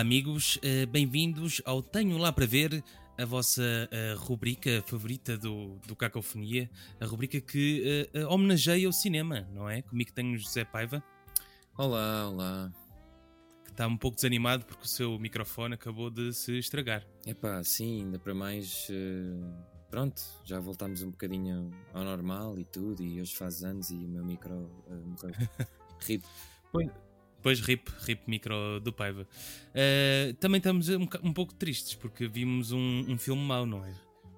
Olá, amigos, uh, bem-vindos ao Tenho Lá para Ver, a vossa uh, rubrica favorita do, do Cacofonia, a rubrica que uh, homenageia o cinema, não é? Comigo tenho José Paiva. Olá, olá. Que está um pouco desanimado porque o seu microfone acabou de se estragar. É pá, sim, ainda para mais. pronto, já voltámos um bocadinho ao normal e tudo, e hoje faz anos e o meu micro morreu. RIP. Depois rip, rip micro do Paiva. Uh, também estamos um, um, pouco tristes porque vimos um, um filme mau, não é?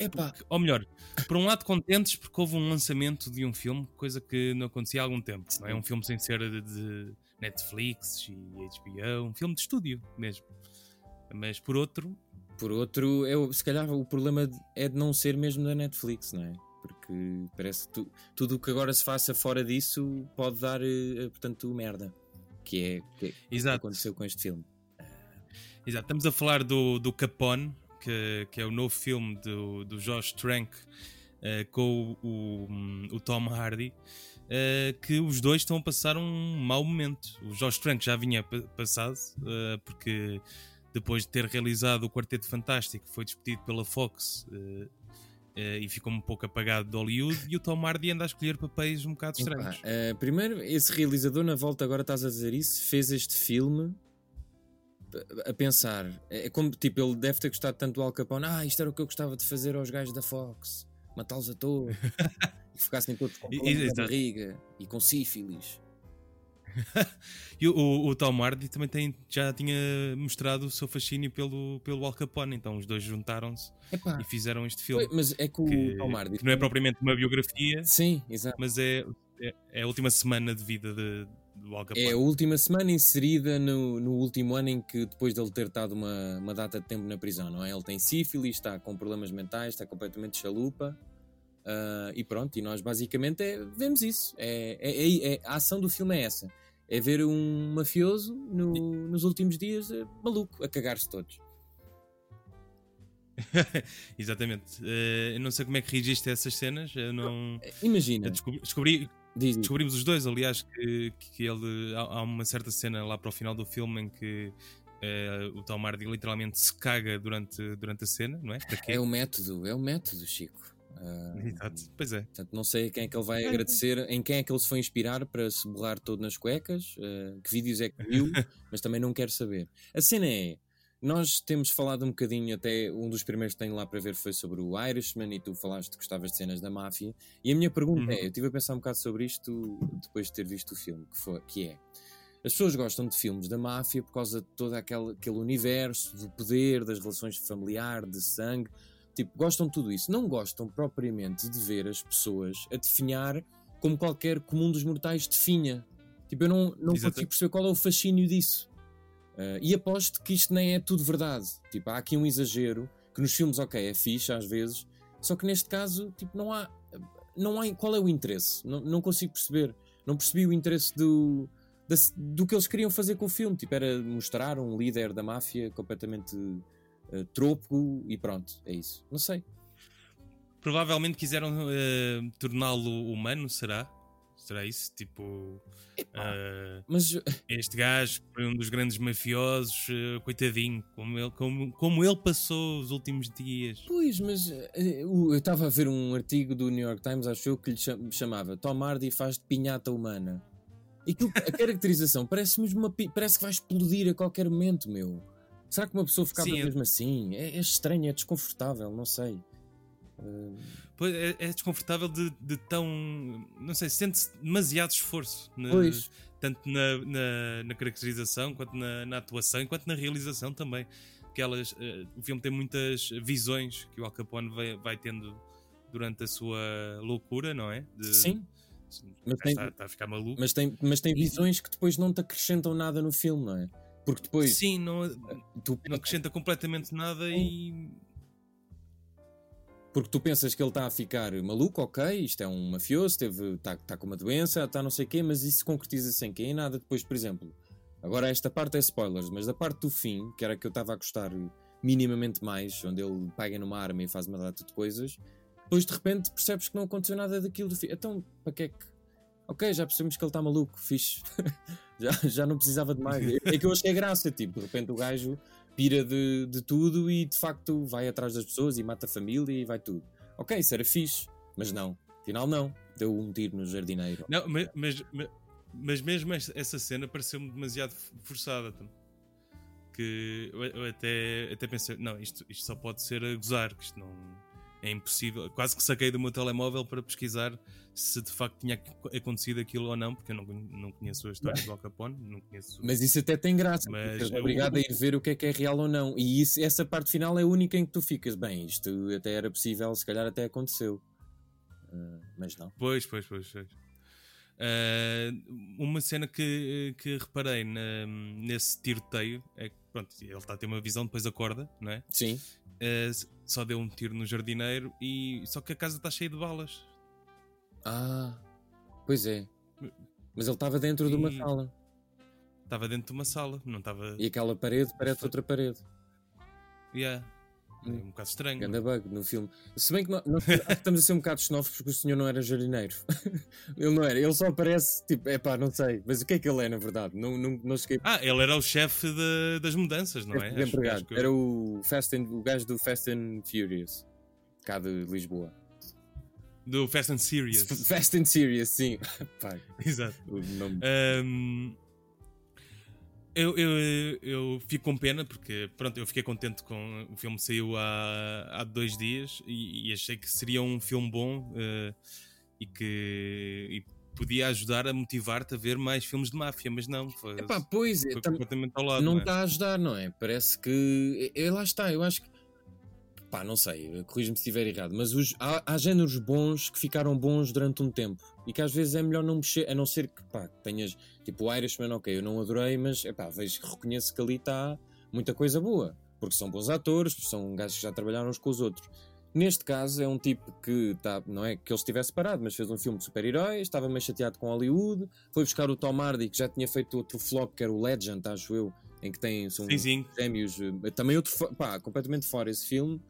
Porque, ou melhor, por um lado contentes porque houve um lançamento de um filme, coisa que não acontecia há algum tempo. Não é um filme sem ser de, de Netflix e HBO, um filme de estúdio mesmo. Mas por outro. Por outro, é, se calhar o problema é de não ser mesmo da Netflix, não é? Porque parece que tu, tudo o que agora se faça fora disso pode dar, eh, portanto, merda que é que, que aconteceu com este filme. Exato, estamos a falar do, do Capone, que, que é o novo filme do, do Josh Trank uh, com o, o, o, Tom Hardy, uh, que os dois estão a passar um mau momento. O Josh Trank já vinha passado, uh, porque depois de ter realizado o Quarteto Fantástico, foi despedido pela Fox e ficou um pouco apagado de Hollywood e o Tom Hardy anda a escolher papéis um bocado estranhos. uh, primeiro, esse realizador, na volta agora estás a dizer isso, fez este filme a pensar, é como tipo, ele deve ter gostado tanto do Al Capone, ah, isto era o que eu gostava de fazer aos gajos da Fox, matá-los a todos, e ficassem todos com na barriga e com sífilis. e o, o, o, Tom Hardy também tem, já tinha mostrado o seu fascínio pelo, pelo Al Capone, então os dois juntaram-se e fizeram este filme. Mas é que o que, Tom Hardy. Que não é propriamente uma biografia, Sim, exato. mas é, é, é a última semana de vida de, do Al Capone. É a última semana inserida no, no último ano em que, depois de ele ter estado uma, uma data de tempo na prisão, não é? Ele tem sífilis, está com problemas mentais, está completamente chalupa. Uh, e pronto, e nós basicamente é, vemos isso. É, é, é, é, a ação do filme é essa é ver um mafioso no, nos últimos dias uh, maluco, a cagar-se todos. Exatamente. Uh, eu não sei como é que reagiste a essas cenas. Eu não... Eh, imagina. descobri, descobri diz, descobrimos os dois, aliás, que, que ele. Há, há, uma certa cena lá para o final do filme em que. Uh, o Tom Hardy literalmente se caga durante, durante a cena, não é? É o método, é o método, Chico. Uh, Exato, pois é. Portanto, não sei a quem é que ele vai agradecer, em quem é que ele se foi inspirar para se borrar todo nas cuecas, uh, que vídeos é que viu, mas também não quero saber. A cena é. Nós temos falado um bocadinho, até um dos primeiros que tenho lá para ver foi sobre o Irishman e tu falaste que gostavas de cenas da máfia. E a minha pergunta uhum. é: eu estive a pensar um bocado sobre isto depois de ter visto o filme, que, foi, que é. As pessoas gostam de filmes da máfia por causa de todo aquele, aquele universo, do poder, das relações familiares, de sangue. Tipo, gostam de tudo isso. Não gostam propriamente de ver as pessoas a definhar como qualquer comum dos mortais definha. Tipo, eu não, não consigo perceber qual é o fascínio disso. Uh, e aposto que isto nem é tudo verdade. Tipo, há aqui um exagero que nos filmes, ok, é fixe às vezes, só que neste caso, tipo, não há. Não há qual é o interesse? Não, não consigo perceber. Não percebi o interesse do, do que eles queriam fazer com o filme. Tipo, era mostrar um líder da máfia completamente uh, troco e pronto, é isso. Não sei. Provavelmente quiseram uh, torná-lo humano, será? Será isso? Tipo. Uh, mas este gajo foi um dos grandes mafiosos, uh, coitadinho, como ele, como, como ele passou os últimos dias. Pois, mas uh, eu estava a ver um artigo do New York Times, acho eu, que lhe chamava Tom Hardy faz de pinhata humana. E que, a caracterização parece mesmo uma, parece que vai explodir a qualquer momento, meu. Será que uma pessoa ficava Sim, mesmo assim? É, é, estranho, é desconfortável, não sei. Uh... Pois é, é, desconfortável de, de, tão. Não sei, sente-se demasiado esforço. Na, pois. Tanto na, na, na, caracterização, quanto na, na, atuação, quanto na realização também. Que elas, uh, o filme tem muitas visões que o Al Capone vai, vai tendo durante a sua loucura, não é? De, Sim. Mas tem, está, está, a ficar maluco. Mas tem, mas tem visões que depois não te acrescentam nada no filme, não é? Porque depois. Sim, não, tu... não acrescenta completamente nada e. Porque tu pensas que ele está a ficar maluco, ok, isto é um mafioso, está tá com uma doença, está não sei o quê, mas isso concretiza-se em quê? Em nada. Depois, por exemplo, agora esta parte é spoilers, mas da parte do fim, que era que eu estava a gostar minimamente mais, onde ele pega numa arma e faz uma data de coisas, depois de repente percebes que não aconteceu nada daquilo do fim. Então, para que é que ok, já percebemos que ele está maluco, fixe. já, já não precisava de mais. É que eu achei graça, tipo, de repente o gajo pira de, de tudo e de facto vai atrás das pessoas e mata a família e vai tudo. Ok, isso era fixe, mas não, afinal não. Deu um tiro no jardineiro. Não, mas, mas, mas mesmo essa cena pareceu-me demasiado forçada. Que eu até, até pensei, não, isto, isto só pode ser a gozar, que isto não é impossível. Quase que saquei do meu telemóvel para pesquisar se de facto tinha acontecido aquilo ou não, porque eu não, não conheço a história do Al Capone. Não conheço... Mas isso até tem graça, mas é obrigado eu... a ir ver o que é que é real ou não. E isso, essa parte final é a única em que tu ficas, bem, isto até era possível, se calhar até aconteceu. Uh, mas não. Pois, pois, pois. pois. Uh, uma cena que, que reparei na, nesse tiroteio é que pronto, ele está a ter uma visão, depois acorda, não é? Sim. Uh, só deu um tiro no jardineiro e só que a casa está cheia de balas. Ah, pois é. Mas ele estava dentro e... de uma sala. Estava dentro de uma sala, não estava. E aquela parede parece outra parede. Yeah. É um bocado estranho. Ganda bug no filme. Se bem que nós, nós estamos a ser um bocado xenófobos porque o senhor não era jardineiro. ele não era, ele só aparece tipo, é pá, não sei. Mas o que é que ele é na verdade? Não, não, não cheguei... Ah, ele era o chefe das mudanças, não é? Acho, acho que... Era o, Fast and, o gajo do Fast and Furious, cá de Lisboa. Do Fast and Serious. Fast and Serious, sim. Exato. O nome. Um, eu, eu, eu fico com pena porque pronto, eu fiquei contente com o filme saiu há, há dois dias e, e achei que seria um filme bom uh, e que e podia ajudar a motivar-te a ver mais filmes de máfia, mas não. Foi, Epá, pois, foi completamente ao lado. Não, é? está a ajudar, não é? Parece que. É, lá está, eu acho que pá, não sei, corrijo-me se estiver errado, mas os, há, há géneros bons que ficaram bons durante um tempo e que às vezes é melhor não mexer, a não ser que pá, tenhas tipo o Irishman, ok, eu não adorei, mas é pá, vejo, reconheço que ali está muita coisa boa, porque são bons atores, são gajos que já trabalharam uns com os outros. Neste caso é um tipo que tá, não é que ele estivesse parado, mas fez um filme de super-heróis, estava meio chateado com Hollywood, foi buscar o Tom Hardy que já tinha feito outro flop que era o Legend, acho eu, em que tem são sim, sim. gêmeos, eh, também outro pá, completamente fora esse filme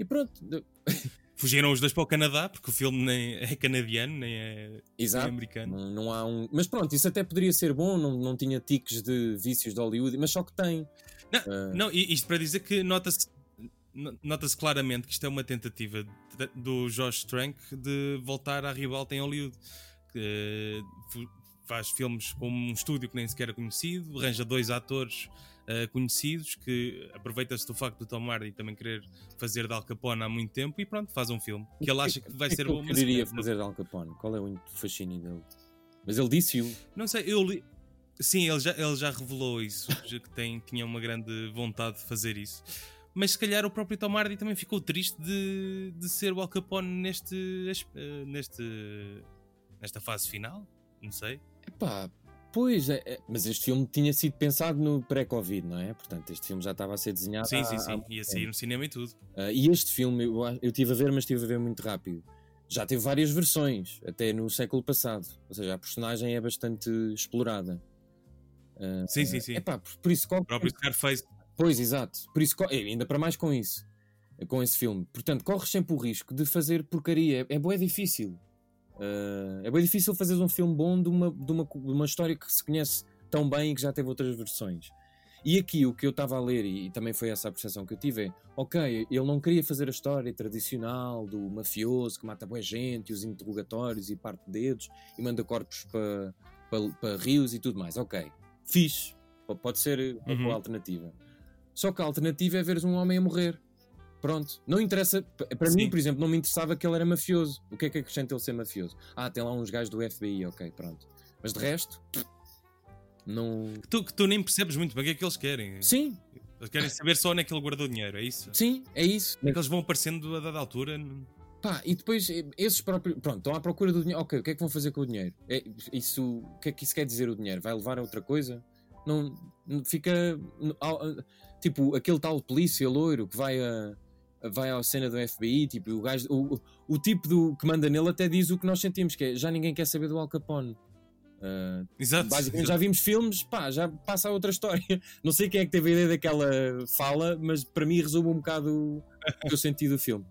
e pronto. Fugiram os dois para o Canadá, porque o filme nem é canadiano, nem é, Exato. Nem é americano. Não, não, há um... Mas pronto, isso até poderia ser bom, não, não tinha tiques de vícios de Hollywood, mas só que tem. Não, uh... não isto para dizer que nota-se nota-se claramente que isto é uma tentativa de, do Josh Trank de voltar à ribalta em Hollywood. Que, faz filmes com um estúdio que nem sequer é conhecido, arranja dois atores uh, conhecidos que aproveita-se do facto do Tom Hardy também querer fazer de Al Capone há muito tempo e pronto, faz um filme que ele acha que vai que ser bom. Ele queria fazer de Al Capone? Qual é o fascínio dele? Mas ele disse-o. Não sei, eu li. Sim, ele já, ele já revelou isso, já que tem, tinha uma grande vontade de fazer isso. Mas se calhar o próprio Tom Hardy também ficou triste de, de ser o Al Capone neste, eh, neste, nesta fase final. Não sei. Epá, pois, é, é, mas este filme tinha sido pensado no pré-Covid, não é? Portanto, este filme já estava a ser desenhado. Sim, sim, sim. Ia sair no cinema e tudo. Uh, e este filme, eu, eu tive a ver, mas tive a ver muito rápido. Já teve várias versões, até no século passado. Ou seja, a personagem é bastante explorada. Uh, sim, sim, sim. Epá, por, por isso. Qual... O próprio Scarface. Pois, exato. Por isso, ainda para mais com isso. Com esse filme. Portanto, corres sempre o risco de fazer porcaria. É, é bem difícil. Uh, é bem difícil fazer um filme bom de uma, de, uma, de uma história que se conhece tão bem e que já teve outras versões. E aqui o que eu estava a ler, e, também foi essa a percepção que eu tive, é ok, ele não queria fazer a história tradicional do mafioso que mata boa gente, e os interrogatórios e parte dedos e manda corpos para pa, pa rios e tudo mais. Ok, fixe, pode ser uma uhum. boa alternativa. Só que a alternativa é veres um homem a morrer. Pronto, não interessa. Para Sim. mim, por exemplo, não me interessava que ele era mafioso. O que é que acrescenta ele ser mafioso? Ah, tem lá uns gajos do FBI, ok, pronto. Mas de resto, não. Que tu, que tu nem percebes muito bem o que é que eles querem. Sim. Eles querem saber só onde é que ele guardou o dinheiro, é isso? Sim, é isso. É que eles vão aparecendo a dada altura. Pá, e depois eh, esses próprios. Pronto, estão à procura do dinheiro. Ok, o que é que vão fazer com o dinheiro? É, isso, o que é que isso quer dizer o dinheiro? Vai levar a outra coisa? Não. Fica. Tipo, aquele tal polícia loiro que vai a vai à cena do FBI, tipo, o, gajo, o, o tipo do, que manda nele até diz o que nós sentimos, que é já ninguém quer saber do Al Capone. Uh, Exato. Basicamente já vimos filmes, pá, já passa a outra história. Não sei quem é que teve a ideia daquela fala, mas para mim resume um bocado o que eu senti do filme.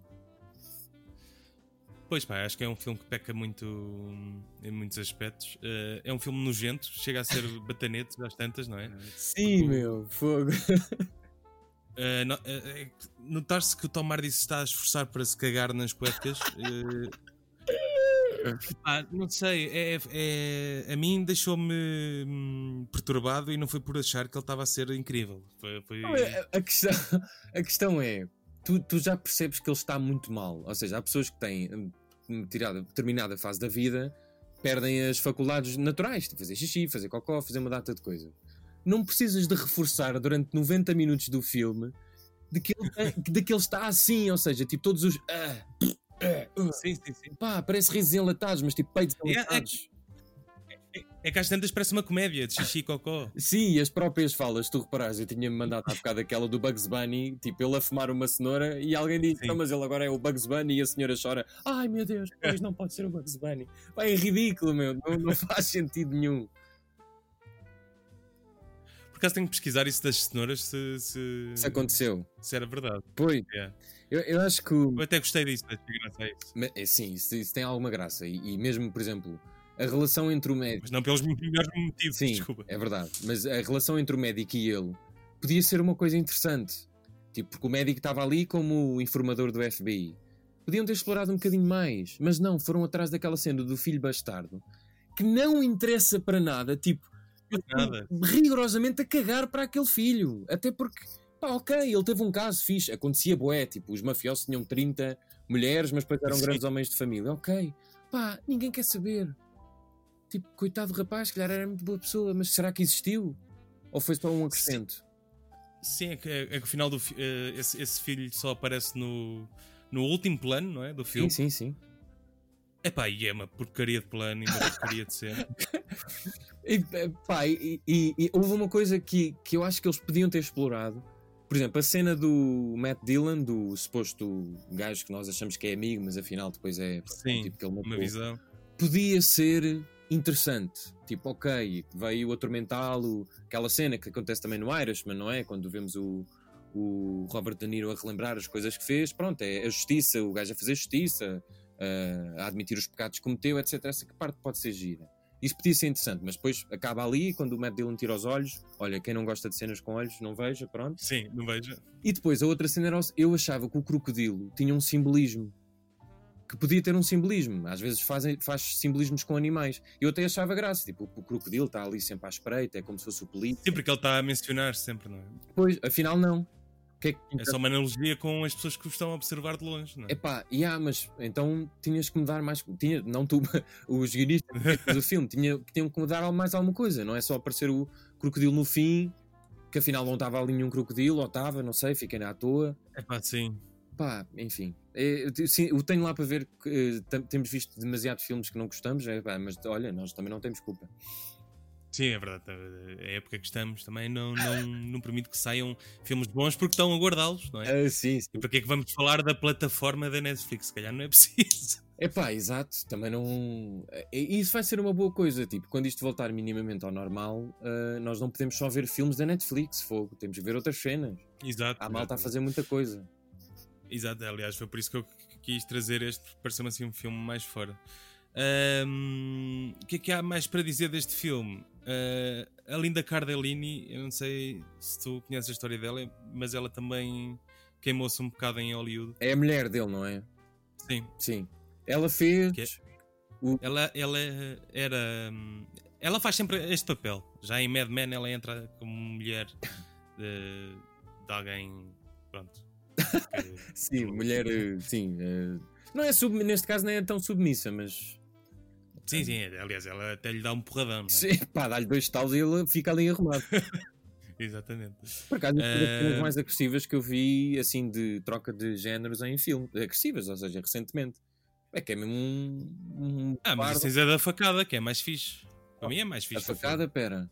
Pois pá, acho que é um filme que peca muito hum, em muitos aspectos. Uh, é um filme nojento, chega a ser batanete às tantas, não é? Sim, meu, fogo. Uh, no, uh, Notar-se que o Tom Hardy se está a esforçar para se cagar nas cuecas. ah, não sei, é, é a mim deixou-me hum, perturbado e não foi por achar que ele estava a ser incrível. Foi, foi... Não, a, questão, a questão é: tu, tu já percebes que ele está muito mal. Ou seja, há pessoas que têm tirada determinada fase da vida, perdem as faculdades naturais, de fazer xixi, fazer cocó, fazer uma data de coisa. Não precisas de reforçar durante 90 minutos do filme de que ele, de que ele está assim, ou seja, tipo todos os. Ah, ah, uh, sim, sim, sim. Pá, parece risos enlatados, mas tipo peitos enlatados. É, é, é que às tantas parece uma comédia de xixi e cocó. Sim, e as próprias falas, tu reparares, eu tinha-me mandado há bocado aquela do Bugs Bunny, tipo, ele a fumar uma cenoura e alguém diz, não, mas ele agora é o Bugs Bunny e a senhora chora, ai meu Deus, pois não pode ser o Bugs Bunny. Vai, é ridículo, meu, não, não faz sentido nenhum. Por acaso tenho que pesquisar isso das cenouras se, se, se aconteceu. Se era verdade. Pois. Yeah. Eu, eu acho que. Eu até gostei disso, achei graça a isso. Mas, é, sim, isso, isso, tem alguma graça. E, e mesmo, por exemplo, a relação entre o médico. Mas não pelos melhores motivos, Sim, desculpa. É verdade. Mas a relação entre o médico e ele podia ser uma coisa interessante. Tipo, porque o médico estava ali como informador do FBI. Podiam ter explorado um bocadinho mais. Mas não, foram atrás daquela cena do filho bastardo que não interessa para nada. Tipo, nada. rigorosamente a cagar para aquele filho. Até porque, pá, ok, ele teve um caso fixe. Acontecia boé, tipo, os mafiosos tinham 30 mulheres, mas depois eram Sim. grandes homens de família. Ok, pá, ninguém quer saber. Tipo, coitado do rapaz, calhar era muito boa pessoa, mas será que existiu? Ou foi só um acrescento? Sim, é que, é, é que o final do uh, esse, esse, filho só aparece no, no último plano, não é? Do filme. Sim, sim, sim. Epá, e é uma porcaria de plano e uma porcaria de cena. e, pá, e, e, e, houve uma coisa que, que eu acho que eles podiam ter explorado. Por exemplo, a cena do Matt Dillon, do suposto gajo que nós achamos que é amigo, mas afinal depois é Sim, tipo que ele matou. uma visão. Podia ser interessante. Tipo, ok, veio atormentá-lo, aquela cena que acontece também no Irishman, não é? Quando vemos o, o Robert De Niro a relembrar as coisas que fez, pronto, é a justiça, o gajo a fazer justiça, a admitir os pecados que cometeu, etc. Essa parte pode ser gira. Isso podia ser interessante, mas depois acaba ali, quando o Matt Dillon tira os olhos, olha, quem não gosta de cenas com olhos, não veja, pronto. Sim, não veja. E depois a outra cena era, eu achava que o crocodilo tinha um simbolismo que podia ter um simbolismo. Às vezes fazem, faz simbolismos com animais. Eu até achava graça, tipo, o crocodilo está ali sempre à espreita, é como se fosse o político. Sim, porque ele está a mencionar sempre, não é? Pois, afinal não. Que é, que... é, só uma analogia com as pessoas que o estão a observar de longe, não é? Epá, yeah, mas então tinhas que mudar mais. Tinha, não tu, os guionistas do filme, tinha, tinham que mudar mais alguma coisa, não é só aparecer o crocodilo no fim, que afinal não estava ali nenhum crocodilo, ou estava, não sei, fiquei à toa. Epá, sim. Pá, enfim. É, sim, eu tenho lá para ver que uh, temos visto demasiados filmes que não gostamos, é, pá, mas olha, nós também não temos culpa. Sim, é verdade. A época que estamos também não, não, não permite que saiam filmes bons porque estão a guardá-los, não é? Uh, sim, sim. E para que é que vamos falar da plataforma da Netflix? Se calhar não é preciso. É pá, exato. Também não. Isso vai ser uma boa coisa. Tipo, quando isto voltar minimamente ao normal, uh, nós não podemos só ver filmes da Netflix, fogo. Temos que ver outras cenas. Exato. A malta a fazer muita coisa. Exato, aliás, foi por isso que eu quis trazer este, porque pareceu-me assim um filme mais fora. Um, o que é que há mais para dizer deste filme? Uh, a Linda Cardellini, eu não sei se tu conheces a história dela, mas ela também queimou-se um bocado em Hollywood. É a mulher dele, não é? Sim. Sim. Ela fez. É, o... ela, ela era. Ela faz sempre este papel. Já em Mad Men ela entra como mulher de, de alguém. Pronto sim, mulher, eh, sim. Não é sub, neste caso não é tão submissa, mas. Sim, sim, aliás, ela até lhe dá um porradão. É? Sim, pá, dá-lhe dois talos e ele fica ali arrumado. Exatamente. Por acaso, uma das uh... mais agressivas que eu vi, assim, de troca de géneros em filme. Agressivas, ou seja, recentemente. É que é mesmo um. um ah, mas isso é da facada, que é mais fixe. Para mim é mais fixe. A facada, pera.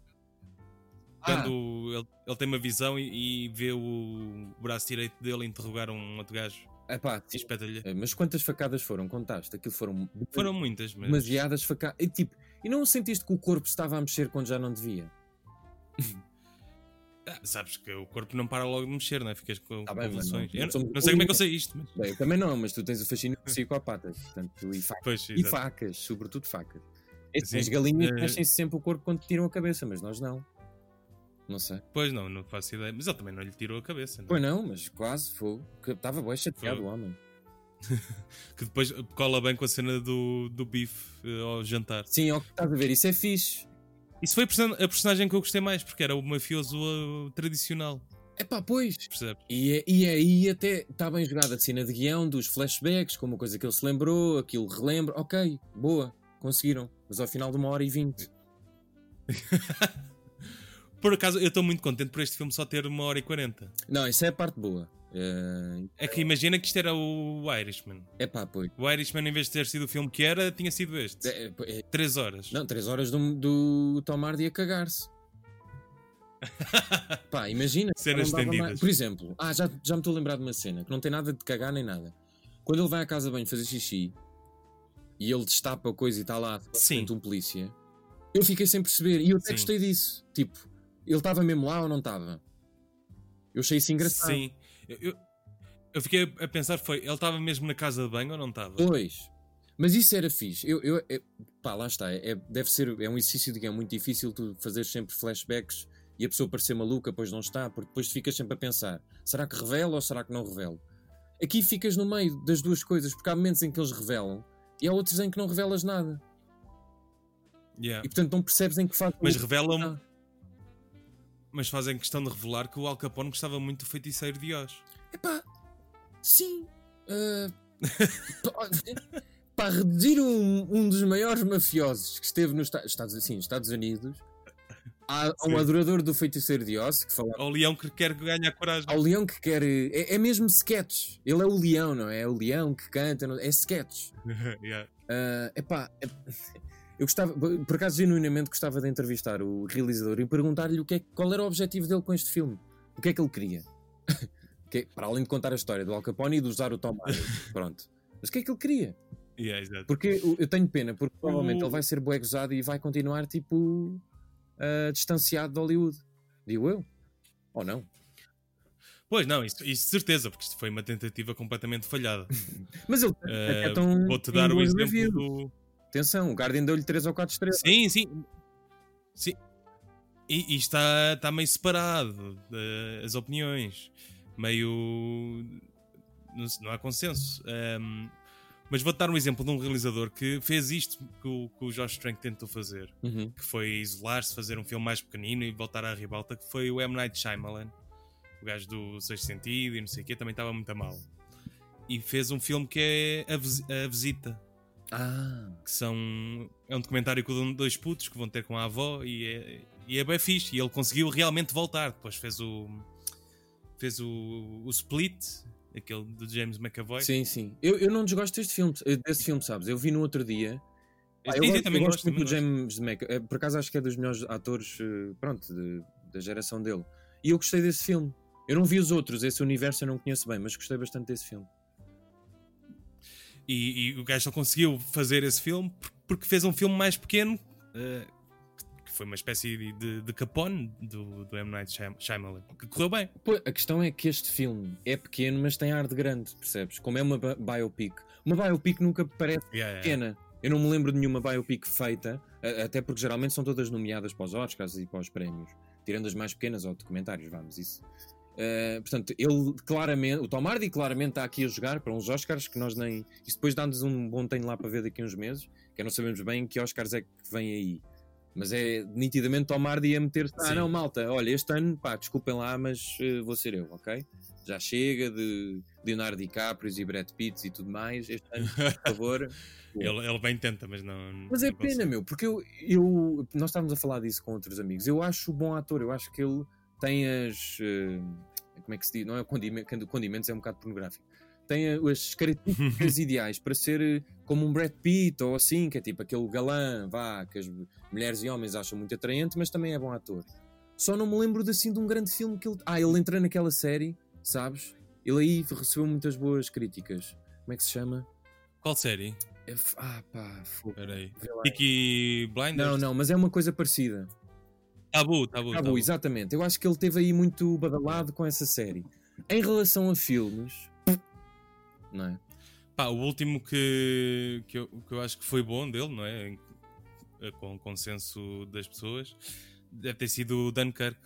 Quando ah. ele, ele, tem uma visão e, e, vê o braço direito dele interrogar um outro gajo. Epá, e espeta-lhe. É, mas quantas facadas foram? Contaste? Aquilo foram. Foram muitas, mas. Demasiadas facadas. E, tipo, e não sentiste que o corpo estava a mexer quando já não devia? Ah, sabes que o corpo não para logo de mexer, não é? Ficas com Tá bem, não- convulsões. não somos não sei como é que eu sei isto, mas. Bem, eu também não, mas tu tens o fascínio de psicopatas. Portanto, e, fa- Pois, e facas, sobretudo facas. As galinhas Eh, mexem sempre o corpo quando tiram a cabeça, mas nós não. Não sei. Pois não, não faço ideia. Mas ele também não lhe tirou a cabeça, não é? Pois não, mas quase foi. Estava bem chateado o homem. Que depois cola bem com a cena do, do bife eh, ao jantar. Sim, ó, estás a ver, isso é fixe. Isso foi a person- a personagem que eu gostei mais, porque era o mafioso uh, tradicional, É pá, pois. percebes? E, é- e aí até está bem jogada a cena de guião, dos flashbacks, como uma coisa que ele se lembrou, aquilo relembra. Ok, boa, conseguiram. Mas ao final de uma hora e vinte. Por acaso, eu estou muito contente por este filme só ter uma hora e quarenta. Não, isso é a parte boa. É É que imagina que isto era o Irishman. pá, pois. O Irishman, em vez de ter sido o filme que era, tinha sido este. É- é- Três horas. não, três horas do, do Tom Hardy a cagar-se. Pá, imagina. Cenas estendidas. mais. Por exemplo, ah, já, já me estou a lembrar de uma cena que não tem nada de cagar nem nada. Quando ele vai à casa bem fazer xixi e ele destapa a coisa e está lá Sim. um polícia, eu fiquei sem perceber e eu até Sim. gostei disso. Tipo, ele estava mesmo lá ou não estava? Eu achei isso engraçado. Sim. Eu, eu, eu fiquei a pensar, foi, ele estava mesmo na casa de banho ou não estava? Pois. Mas isso era fixe. Eu, eu, é- pá, lá está. É, deve ser, é um exercício de guião muito difícil tu fazer sempre flashbacks e a pessoa parecer maluca, pois não está, porque depois ficas sempre a pensar: será que revela ou será que não revela? Aqui ficas no meio das duas coisas, porque há momentos em que eles revelam e há outros em que não revelas nada. Yeah. E portanto não percebes em que faz. Mas revelam, Ah, mas fazem questão de revelar que o Al Capone gostava muito do feiticeiro de Oz. Epá, sim. pá, para reduzir um, um dos maiores mafiosos que esteve nos Esta- Estados, Estados Unidos, há Sim. um adorador do feiticeiro de Oz que fala Ao leão que quer ganhar coragem. ao leão que quer. É, é mesmo sketch. Ele é o leão, não é? É o leão que canta, não- é sketch. Yeah. Ah, epá, é- eu gostava, por acaso, genuinamente gostava de entrevistar o realizador e perguntar-lhe o que é, qual era o objetivo dele com este filme. O que é que ele queria? Que é- para além de contar a história do Al Capone e de usar o Tom Hardy. Pronto. Mas o que é que ele queria? Yeah, exato. Porque eu eu tenho pena, porque provavelmente ele vai ser bué gozado e vai continuar tipo ah, distanciado de Hollywood. Digo eu. Ou não? Pois não, isso, isso de certeza, porque isto foi uma tentativa completamente falhada. Mas ele Eh, é tão. Vou-te dar o exemplo do. Atenção, o Guardian deu-lhe 3 ou 4 estrelas. Sim, sim. Sim. E, e está, está meio separado eh, as opiniões. Meio. Não, não há consenso. Ehm, mas vou-te dar um exemplo de um realizador que fez isto que o, que o Josh Trank tentou fazer. Uhum. Que foi isolar-se, fazer um filme mais pequenino e voltar à ribalta. Que foi o M. Night Shyamalan. O gajo do Sexto Sentido e não sei o quê. Também estava muito a mal. E fez um filme que é A Visita Ah, que são é um documentário com dois putos que vão ter com a avó e é, e é bem fixe e ele conseguiu realmente voltar depois fez o fez o, o Split aquele do James McAvoy sim, sim. Eu, eu não desgosto deste filme, eh, desse filme, sabes? Eu vi no outro dia. Ah, eu sim, gosto, também eu gosto, gosto muito do também James Mac. eh, Por acaso acho que é dos melhores atores, eh, pronto, de- da geração dele. E eu gostei desse filme. Eu não vi os outros, esse universo eu não conheço bem, mas gostei bastante desse filme. E, e o gajo só conseguiu fazer esse filme por- porque fez um filme mais pequeno eh, que foi uma espécie de, de, Capone do, do M. Night Shyam- Shyamalan que correu bem a questão é que este filme é pequeno, mas tem ar de grande, percebes? Como é uma bi- biopic. Uma biopic nunca parece Yeah, yeah. pequena. Eu não me lembro de nenhuma biopic feita, até porque geralmente são todas nomeadas para os Oscars e para os prémios, tirando as mais pequenas ou documentários, vamos, isso. Uh, portanto, ele claramente, o Tom Hardy claramente está aqui a jogar para uns Oscars que nós nem. Isso depois dá-nos um bom tenho lá para ver daqui a uns meses, que não sabemos bem que Oscars é que vem aí. Mas é nitidamente Tom Hardy a meter-se. Ah, não, malta, olha, este ano, pá, desculpem lá, mas uh, vou ser eu, ok? Já chega de Leonardo DiCaprio e Brad Pitt e tudo mais. Este ano, por favor. ele, ele bem tenta mas não Mas é não pena, consegue. meu, porque eu, eu. Nós estávamos a falar disso com outros amigos. Eu acho bom ator, eu acho que ele tem as. eh, como é que se diz? Não é condimento, condimentos, é um bocado pornográfico. Tem as características ideais para ser eh, como um Brad Pitt ou assim, que é tipo aquele galã, vá, que as mulheres e homens acham muito atraente, mas também é bom ator. Só não me lembro de, assim de um grande filme que ele. Ah, ele entra naquela série, sabes? Ele aí recebeu muitas boas críticas. Como é que se chama? qual série? É Ah, pá, fogo. Espera aí Vê lá. Peaky Blinders Não, não, mas é uma coisa parecida. Tabu, tabu, Tabu, tabu. exatamente. Eu acho que ele teve aí muito badalado com essa série. Em relação a filmes, não é? Pá, o último que, que, eu, que eu acho que foi bom dele, não é? Em- eh, Com o consenso das pessoas, deve ter sido o Dunkirk.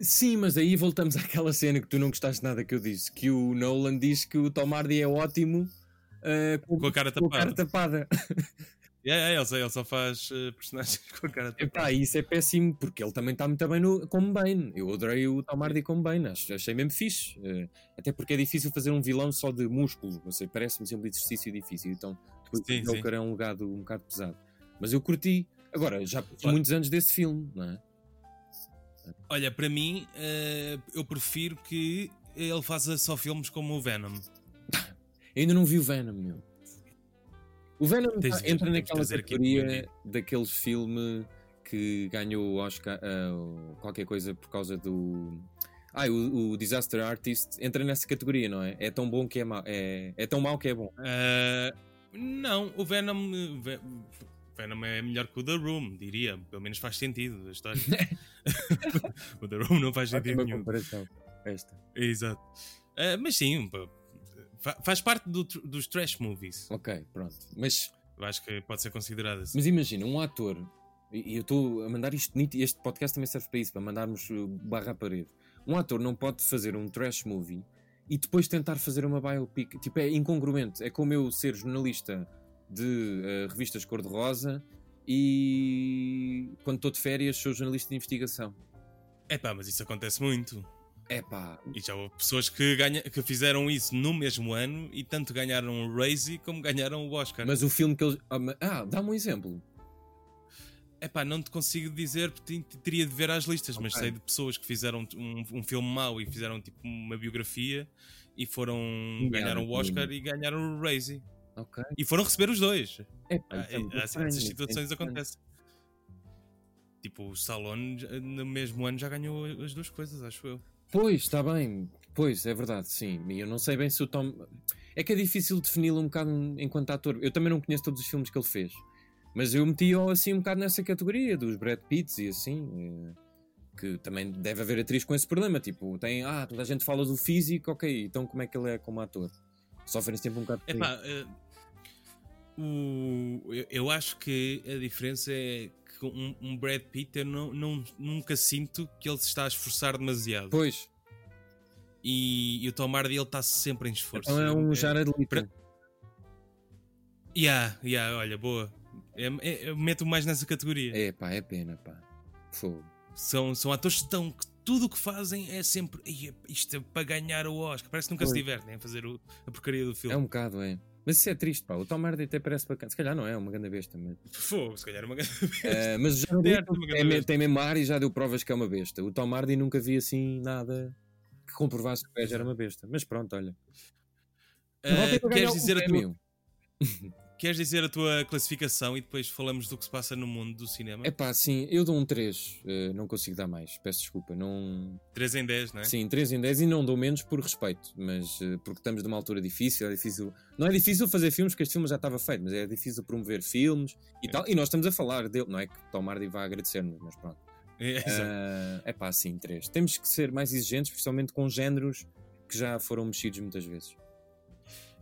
Sim, mas aí voltamos àquela cena que tu não gostaste nada que eu disse, que o Nolan diz que o Tom Hardy é ótimo ah, com, Com a cara com a cara tapada. É, é, ele, só, ele só faz eh, personagens com a cara tapada. Epá, isso é péssimo, porque ele também está muito bem no, como Bane. Eu adorei o Tom Hardy como Bane, acho, achei mesmo fixe. Eh, até porque é difícil fazer um vilão só de músculo, não sei, parece-me sempre um exercício difícil. Então, Sim, o Joker é um legado um bocado pesado. Mas eu curti. Agora, já Olha. muitos anos desse filme, não é? Olha, para mim, eh, eu prefiro que ele faça só filmes como o Venom. Eu ainda não vi o Venom, meu. O Venom Tens tá- entra naquela categoria daqueles filme que ganhou o Oscar, o- qualquer coisa por causa do. Ah, o, o Disaster Artist entra nessa categoria, não é? É tão bom que é mau. É, é tão mau que é bom. Eh, não, o Venom, Ve- Venom é melhor que o The Room, diria. Pelo menos faz sentido a história. o The Room não faz sentido nenhum. comparação. Esta. Exato. Eh, mas sim, faz parte do dos trash movies. Ok, pronto. Mas, Eu acho que pode ser considerado assim. mas imagina, um ator. E eu estou a mandar isto. Este podcast também serve para isso, para mandarmos uh, barra à parede. Um ator não pode fazer um trash movie e depois tentar fazer uma biopic. Tipo, é incongruente. É como eu ser jornalista de uh, revistas cor-de-rosa e quando estou de férias sou jornalista de investigação. É pá, mas isso acontece muito. É pá, E já houve pessoas que, ganha, que fizeram isso no mesmo ano e tanto ganharam o Razzie como ganharam o Oscar. mas o filme que eles. Ah, Ah, dá-me um exemplo. É pá, não te consigo dizer porque te- teria de ver as listas, mas Ok. sei de pessoas que fizeram um, um filme mau e fizeram tipo uma biografia e foram ganharam o Oscar e ganharam o Razzie. Ok. E foram receber os dois. É pá, Ah, é é- estranho, essas é situações estranho. acontecem. Tipo, o Stallone já- no mesmo ano já ganhou as duas coisas, acho eu. Pois, está bem. Pois, é verdade, sim. E eu não sei bem se o Tom. É que é difícil defini-lo um bocado enquanto ator. Eu também não conheço todos os filmes que ele fez. Mas eu meti-o assim um bocado nessa categoria dos Brad Pitts e assim. eh, Que também deve haver atriz com esse problema. Tipo, tem. Ah, toda a gente fala do físico, ok. Então como é que ele é como ator? Sofrem sempre um bocado. É por pá, eh, o, eu, eu acho que a diferença é que um, um Brad Pitt eu não, não- nunca sinto que ele se está a esforçar demasiado. Pois, E, e o Tom Hardy ele está sempre em esforço. então é um Jared Leto. para- Yeah, yeah, olha, boa. É, é, eu meto mais nessa categoria. É pá, é pena, pá. Fogo. São, são atores que estão que tudo o que fazem é sempre "Ei, isto é para ganhar o Oscar. Parece que nunca se Pois. divertem a fazer o- a porcaria do filme. É um bocado, é. Mas isso é triste, pá. O Tom Hardy até parece bacana. Se calhar não é, uma grande besta, mas. Fogo, se calhar é uma grande mas o Jared Tem Leto uma grande é, besta. tem mesmo ar e já deu provas que é uma besta. O Tom Hardy nunca vi assim nada que comprovasse que o gajo era uma besta. Mas pronto, olha. Ah, ganhar queres um dizer a tua. Queres dizer a tua classificação e depois falamos do que se passa no mundo do cinema? É pá, sim, eu dou um 3. eh, não consigo dar mais. Peço desculpa. Não... 3 em 10, não é? Sim, 3 em 10 e não dou menos por respeito. Mas eh, porque estamos numa altura difícil, é difícil. Não é difícil fazer filmes, porque este filme já estava feito, mas é difícil promover filmes e É. tal. E nós estamos a falar dele. Não é que Tom Hardy vá agradecer-nos, mas pronto. É, exato. é pá, sim, 3. Temos que ser mais exigentes, principalmente com géneros que já foram mexidos muitas vezes.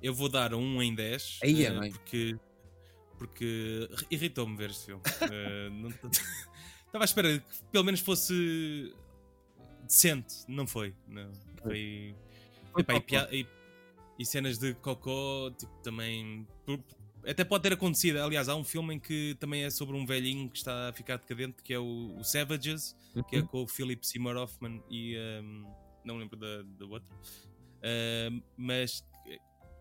Eu vou dar um em 10 Aí é eh, bem. porque, porque irritou-me ver este filme. Eh, não- Estava à espera que pelo menos fosse decente, não foi. Não. Foi. Epá, e, e- e cenas de cocó, tipo, também. Até pode ter acontecido. Aliás, há um filme em que também é sobre um velhinho que está a ficar decadente, que é o, o Savages, que é Uhum. com o Philip Seymour Hoffman e um, não lembro da, da outra, Um, mas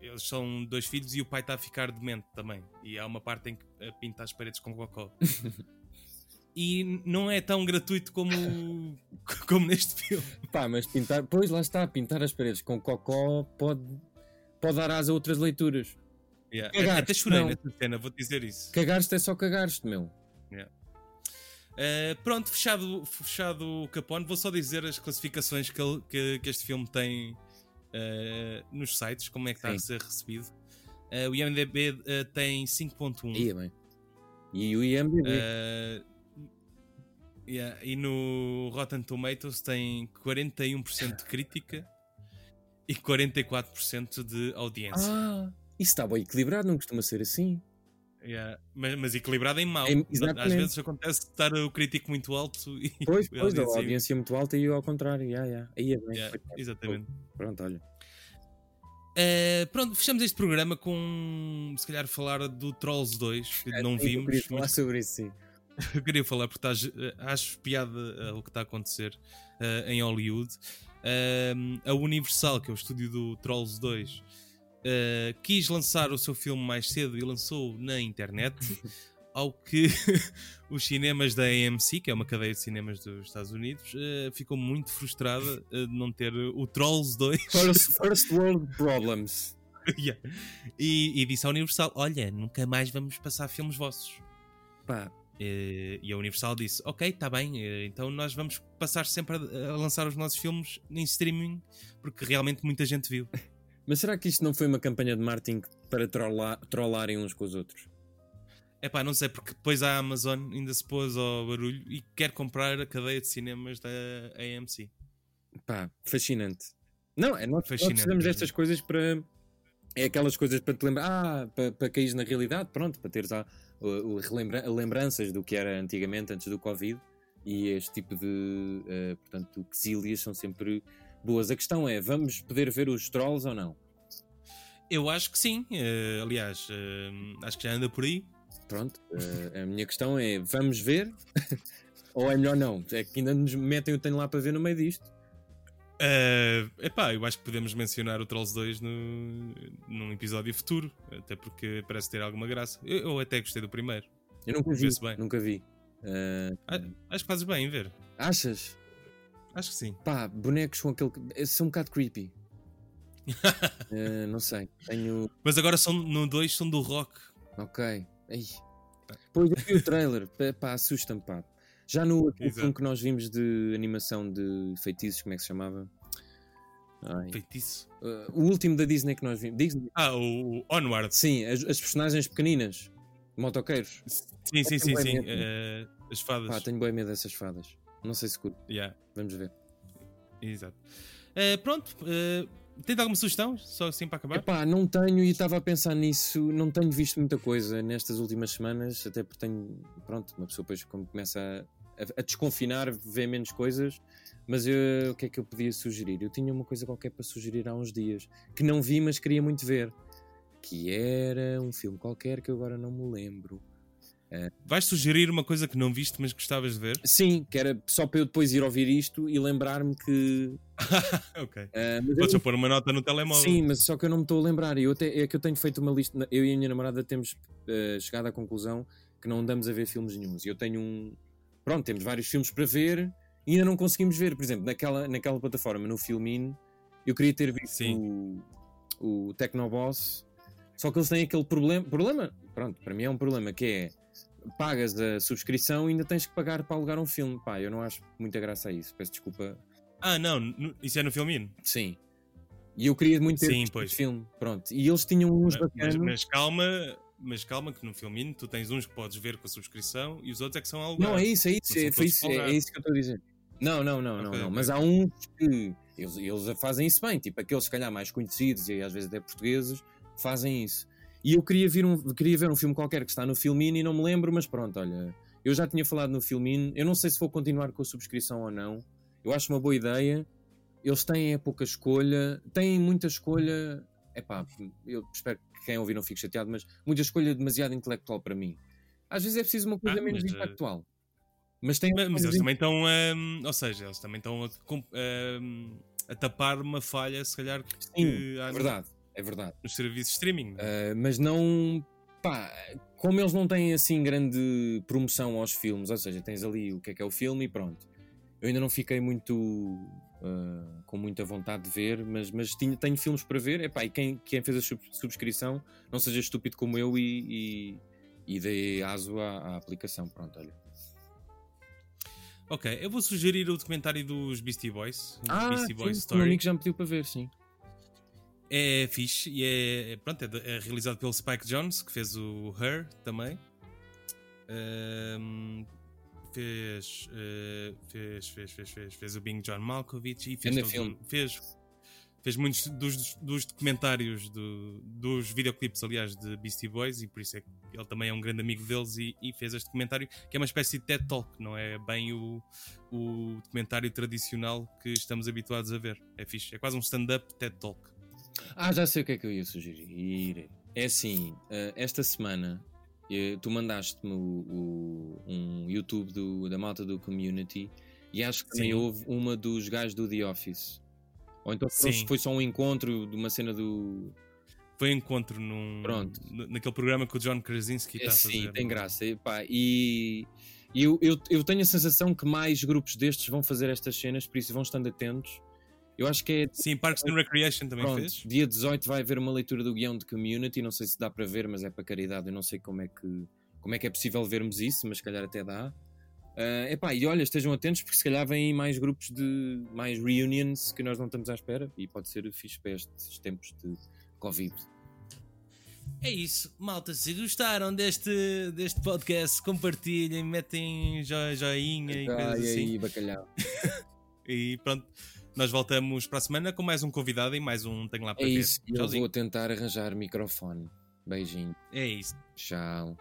eles são dois filhos e o pai está a ficar demente também. E há uma parte em que eh, pinta as paredes com cocó. e não é tão gratuito como, como neste filme. Pá, mas pintar, pois lá está, pintar as paredes com cocó pode, pode dar asa a outras leituras. Yeah. Cagaste, Até chorei não. nessa cena, vou dizer isso. Cagaste é só cagaste, meu. Uh, pronto, fechado, fechado o Capone, vou só dizer as classificações que, que- que este filme tem uh, nos sites, como é que está Sim. a ser recebido. Uh, o IMDB uh, tem 5.1. Ia bem. E o IMDB. Yeah, e no Rotten Tomatoes tem 41% de crítica e 44% de audiência. Ah, isso está bem equilibrado, não costuma ser assim. Yeah. Mas, mas, equilibrado em mau. É, Às vezes acontece estar o crítico muito alto e pois, pois, a audiência, a audiência muito alta e eu ao contrário. Yeah, yeah. Aí é bem. Yeah, exatamente. Pronto, olha. Uh, pronto, fechamos este programa com se calhar falar do Trolls 2, que é, não vimos. Eu queria falar mas... sobre isso, sim. eu queria falar porque estás, eh, acho piada uh, o que está a acontecer uh, em Hollywood. a Universal, que é o estúdio do Trolls 2, quis lançar o seu filme mais cedo e lançou na internet. ao que os cinemas da AMC, que é uma cadeia de cinemas dos Estados Unidos, uh, ficou muito frustrada uh, de não ter o Trolls 2. First, first World Problems. yeah. e, e, disse à Universal: Olha, nunca mais vamos passar filmes vossos. Pá. Uh, e a Universal disse: Ok, está bem, então nós vamos passar sempre a lançar os nossos filmes em streaming, porque realmente muita gente viu. Mas será que isto não foi uma campanha de marketing para trollar, trollarem uns com os outros? É pá, não sei, porque depois a Amazon ainda se pôs ao barulho e quer comprar a cadeia de cinemas da AMC. Pá, fascinante. Não, é, nós, fascinante, nós precisamos destas coisas para. É aquelas coisas para te lembrar. Ah, para, para cair na realidade, pronto, para teres ah, o, lembranças do que era antigamente, antes do Covid. E este tipo de. Uh, portanto, quesílias são sempre boas. A questão é: vamos poder ver os trolls ou não? Eu acho que sim. Uh, aliás, uh, acho que já anda por aí. Pronto, uh, a minha questão é: vamos ver? Ou é melhor não? É que ainda nos metem o tenho lá para ver no meio disto. Uh, epá, eu acho que podemos mencionar o Trolls 2 no, num episódio futuro, até porque parece ter alguma graça. Eu, eu até gostei do primeiro. Eu nunca vi. Bem. Nunca vi. Uh, acho que fazes bem em ver. Achas? Acho que sim. Pá, bonecos com aquele. São um bocado creepy. uh, não sei. Tenho... Mas agora são, no 2 são do rock. Ok. Ai. Pois eu vi o trailer, pá, assusta-me, pá. Já no filme que nós vimos de animação de feitiços, como é que se chamava? Ai. Feitiço? Uh, o último da Disney que nós vimos. Disney. Ah, o Onward. Sim, as, as personagens pequeninas, motoqueiros. Sim, sim, sim, sim. Uh, as fadas. Pá, tenho bem medo dessas fadas. Não sei se curto. Yeah. Vamos ver. Exato. Uh, pronto. Uh, tem alguma sugestão? Só assim para acabar? Epá, não tenho e estava a pensar nisso. Não tenho visto muita coisa nestas últimas semanas, até porque tenho. Pronto, uma pessoa depois como começa a, a, a desconfinar, vê menos coisas. Mas eu, o que é que eu podia sugerir? Eu tinha uma coisa qualquer para sugerir há uns dias que não vi, mas queria muito ver. Que era um filme qualquer que eu agora não me lembro. Uh, Vais sugerir uma coisa que não viste, mas gostavas de ver? Sim, que era só para eu depois ir ouvir isto e lembrar-me que. ok. Uh, Podes eu... pôr uma nota no telemóvel. Sim, mas só que eu não me estou a lembrar. Eu até, é que eu tenho feito uma lista. Eu e a minha namorada temos uh, chegado à conclusão que não andamos a ver filmes nenhums. Eu tenho um. Pronto, temos vários filmes para ver e ainda não conseguimos ver. Por exemplo, naquela, naquela plataforma, no Filmin, eu queria ter visto Sim. o, o Tecnoboss. Só que eles têm aquele problema. Problema? Pronto, para mim é um problema que é pagas a subscrição e ainda tens que pagar para alugar um filme. Pá, eu não acho muita graça a isso. Peço desculpa. Ah, não, isso é no Filmin? Sim. E eu queria muito ter Sim, pois. filme. Pronto. E eles tinham uns mas, bacanas. Mas, calma, mas calma que no Filmin tu tens uns que podes ver com a subscrição e os outros é que são alugados. Não, é isso, é isso. É, foi isso é, é, isso que eu estou a dizer. Não, não, não, okay, não, não. Okay. Mas há uns que eles, eles fazem isso bem, tipo aqueles se calhar mais conhecidos e às vezes até portugueses fazem isso. E eu queria, vir um, queria ver um filme qualquer que está no Filmin e não me lembro, mas pronto, olha. Eu já tinha falado no Filmin, eu não sei se vou continuar com a subscrição ou não. Eu acho uma boa ideia. Eles têm é pouca escolha, têm muita escolha. É pá, eu espero que quem ouvir não fique chateado, mas muita escolha demasiado intelectual para mim. Às vezes é preciso uma coisa ah, menos mas, eh, intelectual. Mas, tem mas, mas eles também estão, um, ou seja, eles também estão a, um, a, tapar uma falha, se calhar, que Sim, há verdade é verdade. Nos serviços de streaming. Uh, mas não. Pá, como eles não têm assim grande promoção aos filmes, ou seja, tens ali o que é que é o filme e pronto. Eu ainda não fiquei muito. Uh, com muita vontade de ver, mas, mas tinha, tenho filmes para ver. Epá, e quem, quem fez a subscrição não seja estúpido como eu e, e, e dê aso à, à aplicação. Pronto, olha. Ok, eu vou sugerir o documentário dos Beastie Boys. Ah, Beastie Boys sim, Story. O amigo já me pediu para ver, sim. É fixe e é, é pronto, é, é, realizado pelo Spike Jones, que fez o Her também. Um, fez, uh, fez, fez, fez, fez, fez o Bing John Malkovich e fez, todo- fez, fez muitos dos, dos documentários do- dos videoclipes, aliás, de Beastie Boys, e por isso é que ele também é um grande amigo deles e, e fez este documentário, que é uma espécie de TED Talk, não é bem o, o documentário tradicional que estamos habituados a ver. É fixe, é quase um stand-up TED Talk. Ah, já sei o que é que eu ia sugerir. É assim, eh, esta semana eh, tu mandaste-me um YouTube do- da malta do community e acho que também Sim. houve uma dos gajos do The Office. Ou então foi- Sim. foi só um encontro de uma cena do. Foi um encontro num, Pronto. naquele programa que o John Krasinski É, está a sim, fazer. tem graça. E, pá, e eu, eu, eu tenho a sensação que mais grupos destes vão fazer estas cenas, por isso vão estando atentos. Eu acho que é Sim, Parks and Recreation também Pronto, fez. dia 18 vai haver uma leitura do guião de community. Não sei se dá para ver, mas é para caridade. Eu não sei como é que, como é, que é possível vermos isso, mas se calhar até dá. Ah, epá, e olha, estejam atentos porque se calhar vêm mais grupos de mais reunions que nós não estamos à espera e pode ser fixe para estes tempos de Covid. É isso, malta. Se gostaram deste, deste podcast, compartilhem, metem jo- joinha e coisas assim. aí, bacalhau. E pronto, nós voltamos para a semana com mais um convidado e mais um Tenho lá para É ver. isso, eu Tchauzinho. vou tentar arranjar microfone. Beijinho, É isso. tchau.